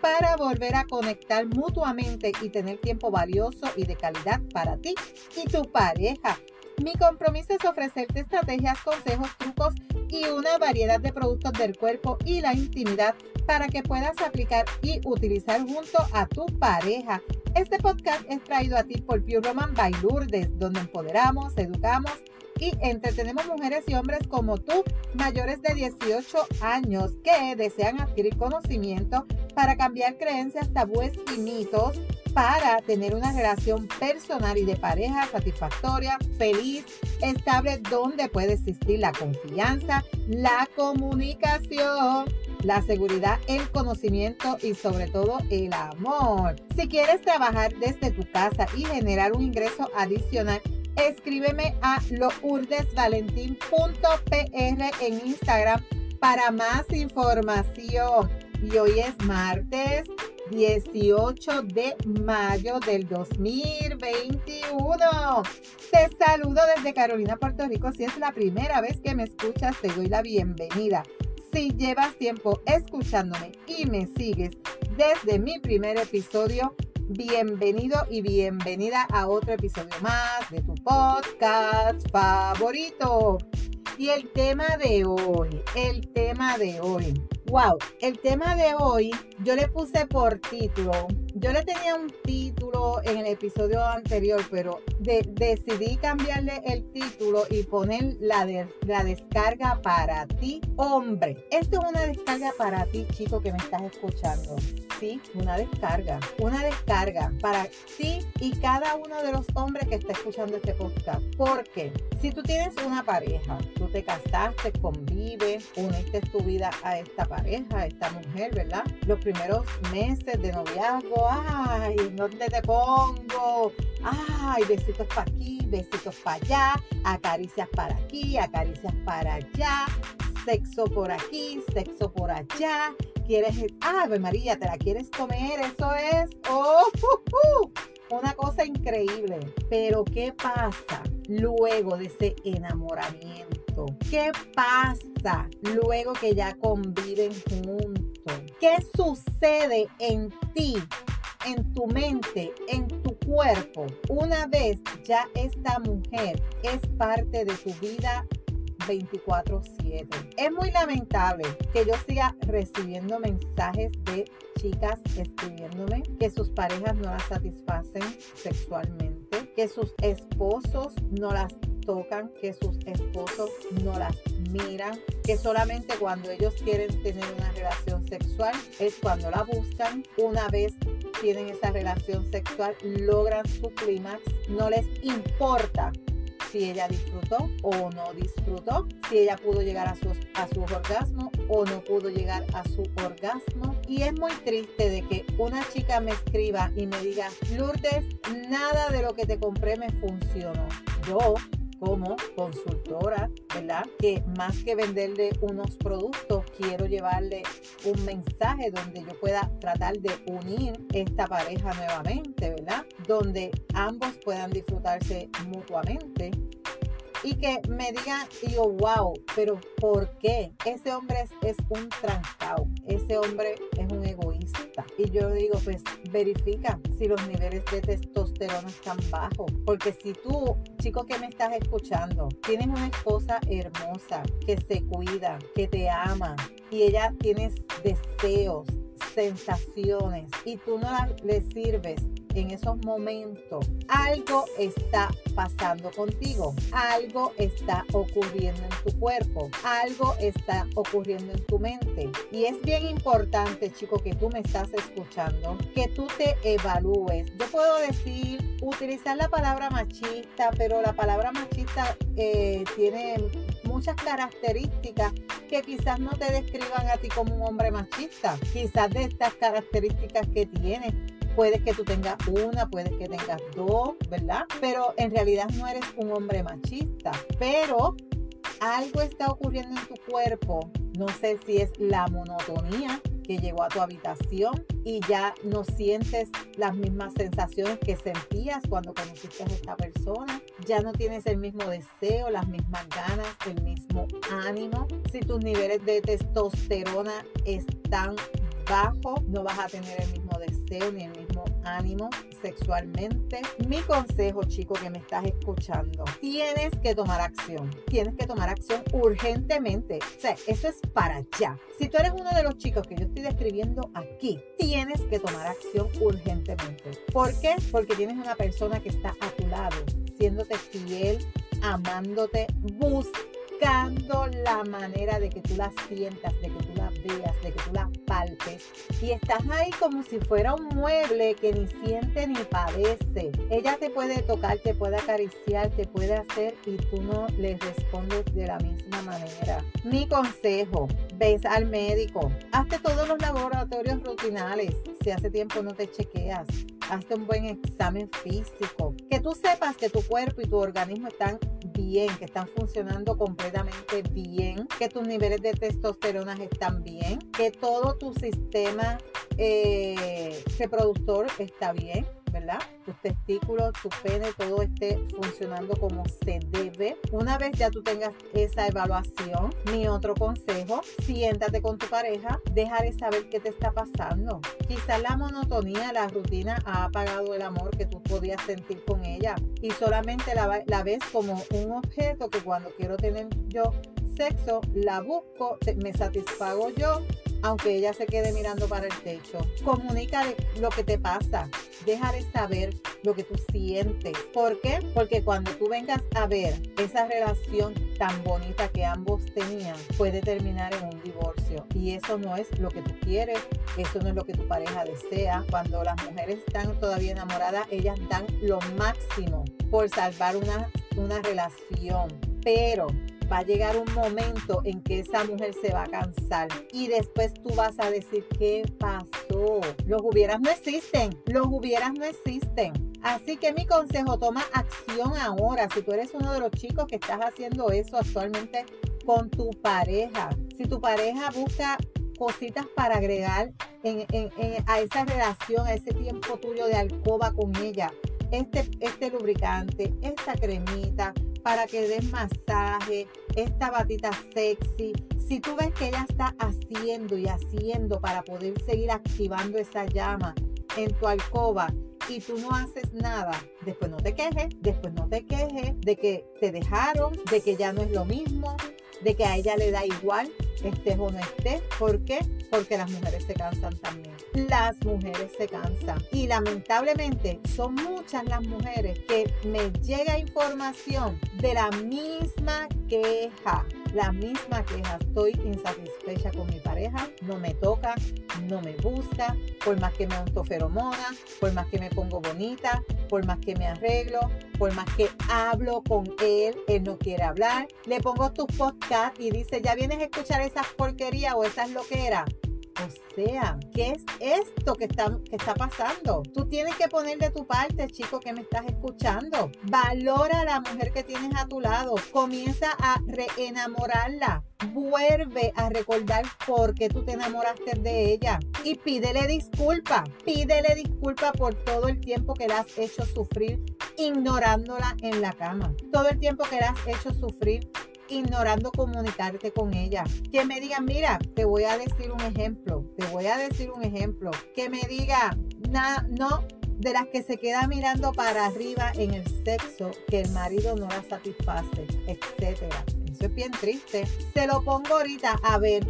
para volver a conectar mutuamente y tener tiempo valioso y de calidad para ti y tu pareja. Mi compromiso es ofrecerte estrategias, consejos, trucos y una variedad de productos del cuerpo y la intimidad para que puedas aplicar y utilizar junto a tu pareja. Este podcast es traído a ti por Pure Roman by Lourdes, donde empoderamos, educamos y entretenemos mujeres y hombres como tú, mayores de 18 años, que desean adquirir conocimiento para cambiar creencias, tabúes y mitos para tener una relación personal y de pareja satisfactoria, feliz, estable, donde puede existir la confianza, la comunicación, la seguridad, el conocimiento y sobre todo el amor. Si quieres trabajar desde tu casa y generar un ingreso adicional, escríbeme a lourdesvalentín.pr en Instagram para más información. Y hoy es martes 18 de mayo del 2021. Te saludo desde Carolina, Puerto Rico. Si es la primera vez que me escuchas, te doy la bienvenida. Si llevas tiempo escuchándome y me sigues desde mi primer episodio, bienvenido y bienvenida a otro episodio más de tu podcast favorito. Y el tema de hoy, el tema de hoy. Wow, el tema de hoy yo le puse por título. Yo le tenía un título en el episodio anterior, pero decidí cambiarle el título y poner la, de, la descarga para ti, hombre. Esto es una descarga para ti, chico, que me estás escuchando. Sí, una descarga. Una descarga para ti y cada uno de los hombres que está escuchando este podcast. Porque si tú tienes una pareja, tú te casaste, convives, uniste tu vida a esta pareja, a esta mujer, ¿verdad? Los primeros meses de noviazgo, ay, ¿dónde te pongo? Ay, besitos para aquí, besitos para allá, acaricias para aquí, acaricias para allá, sexo por aquí, sexo por allá. Quieres, ay, María, te la quieres comer, eso es, oh, una cosa increíble. Pero ¿qué pasa luego de ese enamoramiento? ¿Qué pasa luego que ya conviven juntos? ¿Qué sucede en ti en tu mente, en tu cuerpo, una vez ya esta mujer es parte de tu vida 24/7. Es muy lamentable que yo siga recibiendo mensajes de chicas escribiéndome que sus parejas no las satisfacen sexualmente, que sus esposos no las tocan, que sus esposos no las miran, que solamente cuando ellos quieren tener una relación sexual es cuando la buscan. Una vez tienen esa relación sexual, logran su clímax, no les importa si ella disfrutó o no disfrutó, si ella pudo llegar a su, a su orgasmo o no pudo llegar a su orgasmo. Y es muy triste de que una chica me escriba y me diga, Lourdes, nada de lo que te compré me funcionó. Yo como consultora, ¿verdad? Que más que venderle unos productos, quiero llevarle un mensaje donde yo pueda tratar de unir esta pareja nuevamente, ¿verdad? Donde ambos puedan disfrutarse mutuamente y que me digan, yo, wow, pero ¿por qué? Ese hombre es, un trancado, ese hombre es un egoísta. Y yo digo, pues verifica si los niveles de testosterona están bajos, porque si tú, chico que me estás escuchando, tienes una esposa hermosa que se cuida, que te ama y ella tienes deseos, sensaciones y tú no le sirves en esos momentos, algo está pasando contigo, algo está ocurriendo en tu cuerpo, algo está ocurriendo en tu mente. Y es bien importante, chico, que tú me estás escuchando, que tú te evalúes. Yo puedo decir, utilizar la palabra machista, pero la palabra machista eh, tiene muchas características que quizás no te describan a ti como un hombre machista. Quizás de estas características que tienes Puedes que tú tengas una, puedes que tengas dos, ¿verdad? Pero en realidad no eres un hombre machista. Pero algo está ocurriendo en tu cuerpo. No sé si es la monotonía que llegó a tu habitación y ya no sientes las mismas sensaciones que sentías cuando conociste a esta persona. Ya no tienes el mismo deseo, las mismas ganas, el mismo ánimo. Si tus niveles de testosterona están bajos, no vas a tener el mismo deseo ni el mismo ánimo sexualmente. Mi consejo, chico, que me estás escuchando, tienes que tomar acción. Tienes que tomar acción urgentemente. O sea, eso es para allá. Si tú eres uno de los chicos que yo estoy describiendo aquí, tienes que tomar acción urgentemente. ¿Por qué? Porque tienes una persona que está a tu lado, siéndote fiel, amándote, buscando buscando la manera de que tú la sientas, de que tú la veas, de que tú la palpes. Y estás ahí como si fuera un mueble que ni siente ni padece. Ella te puede tocar, te puede acariciar, te puede hacer y tú no le respondes de la misma manera. Mi consejo, ves al médico, hazte todos los laboratorios rutinales. Si hace tiempo no te chequeas, hazte un buen examen físico. Que tú sepas que tu cuerpo y tu organismo están bien, que están funcionando completamente bien, que tus niveles de testosterona están bien, que todo tu sistema eh, reproductor está bien ¿verdad? Tus testículos, tu pene, todo esté funcionando como se debe. Una vez ya tú tengas esa evaluación, mi otro consejo, siéntate con tu pareja, déjale saber qué te está pasando. Quizás la monotonía, la rutina ha apagado el amor que tú podías sentir con ella y solamente la, la ves como un objeto que cuando quiero tener yo sexo, la busco, me satisfago yo aunque ella se quede mirando para el techo. Comunícale lo que te pasa. Déjale saber lo que tú sientes. ¿Por qué? Porque cuando tú vengas a ver esa relación tan bonita que ambos tenían, puede terminar en un divorcio. Y eso no es lo que tú quieres, eso no es lo que tu pareja desea. Cuando las mujeres están todavía enamoradas, ellas dan lo máximo por salvar una, una relación. Pero va a llegar un momento en que esa mujer se va a cansar y después tú vas a decir, ¿qué pasó? Los hubieras no existen, los hubieras no existen. Así que mi consejo, toma acción ahora. Si tú eres uno de los chicos que estás haciendo eso actualmente con tu pareja, si tu pareja busca cositas para agregar a esa relación, a ese tiempo tuyo de alcoba con ella, este, este lubricante, esta cremita, para que des masaje, esta batita sexy. Si tú ves que ella está haciendo y haciendo para poder seguir activando esa llama en tu alcoba y tú no haces nada, después no te quejes, después no te quejes de que te dejaron, de que ya no es lo mismo, de que a ella le da igual estés o no estés. ¿Por qué? Porque las mujeres se cansan también. Las mujeres se cansan. Y lamentablemente son muchas las mujeres que me llega información de la misma queja la misma queja. Estoy insatisfecha con mi pareja, no me toca, no me busca, por más que me unto feromona, por más que me pongo bonita, por más que me arreglo, por más que hablo con él, él no quiere hablar. Le pongo tus podcasts y dice, ya vienes a escuchar esas porquerías o esas loqueras. O sea, ¿qué es esto que está, que está pasando? Tú tienes que poner de tu parte, chico, que me estás escuchando. Valora a la mujer que tienes a tu lado. Comienza a reenamorarla. Vuelve a recordar por qué tú te enamoraste de ella. Y pídele disculpa. Pídele disculpa por todo el tiempo que la has hecho sufrir ignorándola en la cama. Todo el tiempo que la has hecho sufrir ignorando comunicarte con ella. Que me diga, mira, te voy a decir un ejemplo, te voy a decir un ejemplo. Que me diga, no, de las que se queda mirando para arriba en el sexo, que el marido no la satisface, etcétera. Eso es bien triste. Se lo pongo ahorita a ver,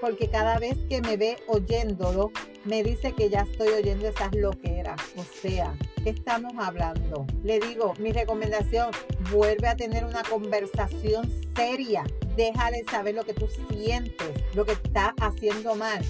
porque cada vez que me ve oyéndolo, me dice que ya estoy oyendo esas loqueras. O sea, ¿qué estamos hablando? Le digo, mi recomendación, vuelve a tener una conversación seria. Déjale saber lo que tú sientes, lo que está haciendo mal.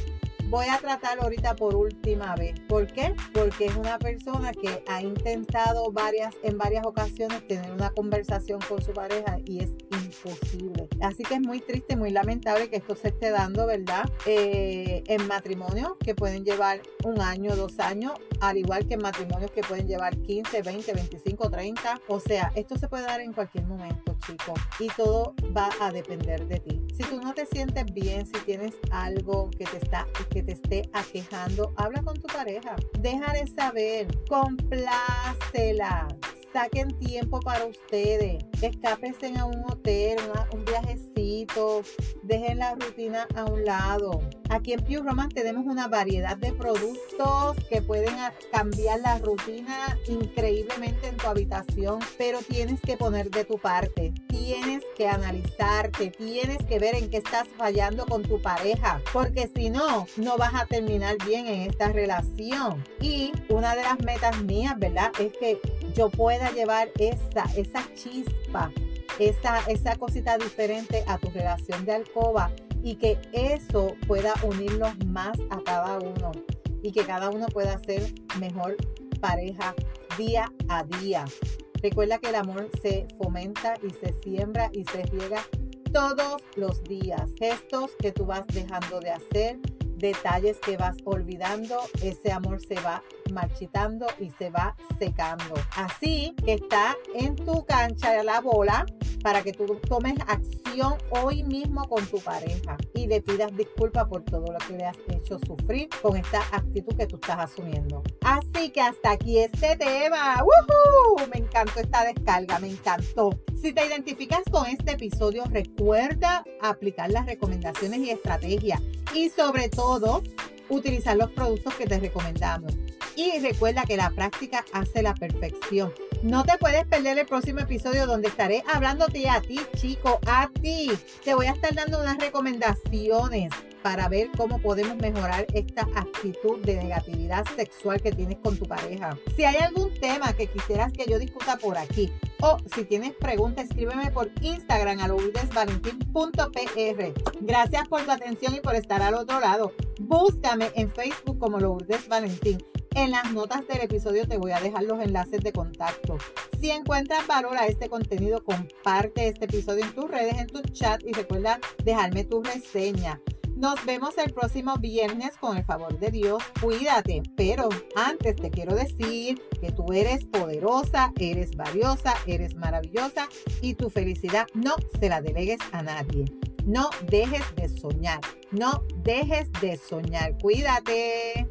Voy a tratarlo ahorita por última vez. ¿Por qué? Porque es una persona que ha intentado varias, en varias ocasiones tener una conversación con su pareja y es imposible. Así que es muy triste, muy lamentable que esto se esté dando, ¿verdad? Eh, en matrimonios que pueden llevar un año, dos años, al igual que en matrimonios que pueden llevar 15, 20, 25, 30. O sea, esto se puede dar en cualquier momento, chicos. Y todo va a depender de ti. Si tú no te sientes bien, si tienes algo que te está que te esté aquejando, habla con tu pareja. Déjale saber, complácela saquen tiempo para ustedes, escápense a un hotel, un viajecito, dejen la rutina a un lado. Aquí en Pure Romance tenemos una variedad de productos que pueden cambiar la rutina increíblemente en tu habitación, pero tienes que poner de tu parte, tienes que analizarte, tienes que ver en qué estás fallando con tu pareja, porque si no, no vas a terminar bien en esta relación. Y una de las metas mías, ¿verdad? Es que yo pueda llevar esa, esa chispa, esa, esa cosita diferente a tu relación de alcoba y que eso pueda unirnos más a cada uno y que cada uno pueda ser mejor pareja día a día. Recuerda que el amor se fomenta y se siembra y se riega todos los días. Gestos que tú vas dejando de hacer, detalles que vas olvidando, ese amor se va marchitando y se va secando. Así que está en tu cancha la bola para que tú tomes acción hoy mismo con tu pareja y le pidas disculpas por todo lo que le has hecho sufrir con esta actitud que tú estás asumiendo. Así que hasta aquí este tema. ¡Woohoo! Me encantó esta descarga, me encantó. Si te identificas con este episodio, recuerda aplicar las recomendaciones y estrategias y sobre todo utilizar los productos que te recomendamos. Y recuerda que la práctica hace la perfección. No te puedes perder el próximo episodio donde estaré hablándote a ti, chico, a ti. Te voy a estar dando unas recomendaciones para ver cómo podemos mejorar esta actitud de negatividad sexual que tienes con tu pareja. Si hay algún tema que quisieras que yo discuta por aquí o si tienes preguntas, escríbeme por Instagram a lourdesvalentín.pr. Gracias por tu atención y por estar al otro lado. Búscame en Facebook como Lourdes Valentín. En las notas del episodio te voy a dejar los enlaces de contacto. Si encuentras valor a este contenido, comparte este episodio en tus redes, en tu chat y recuerda dejarme tu reseña. Nos vemos el próximo viernes con el favor de Dios. Cuídate, pero antes te quiero decir que tú eres poderosa, eres valiosa, eres maravillosa y tu felicidad no se la delegues a nadie. No dejes de soñar, no dejes de soñar. Cuídate.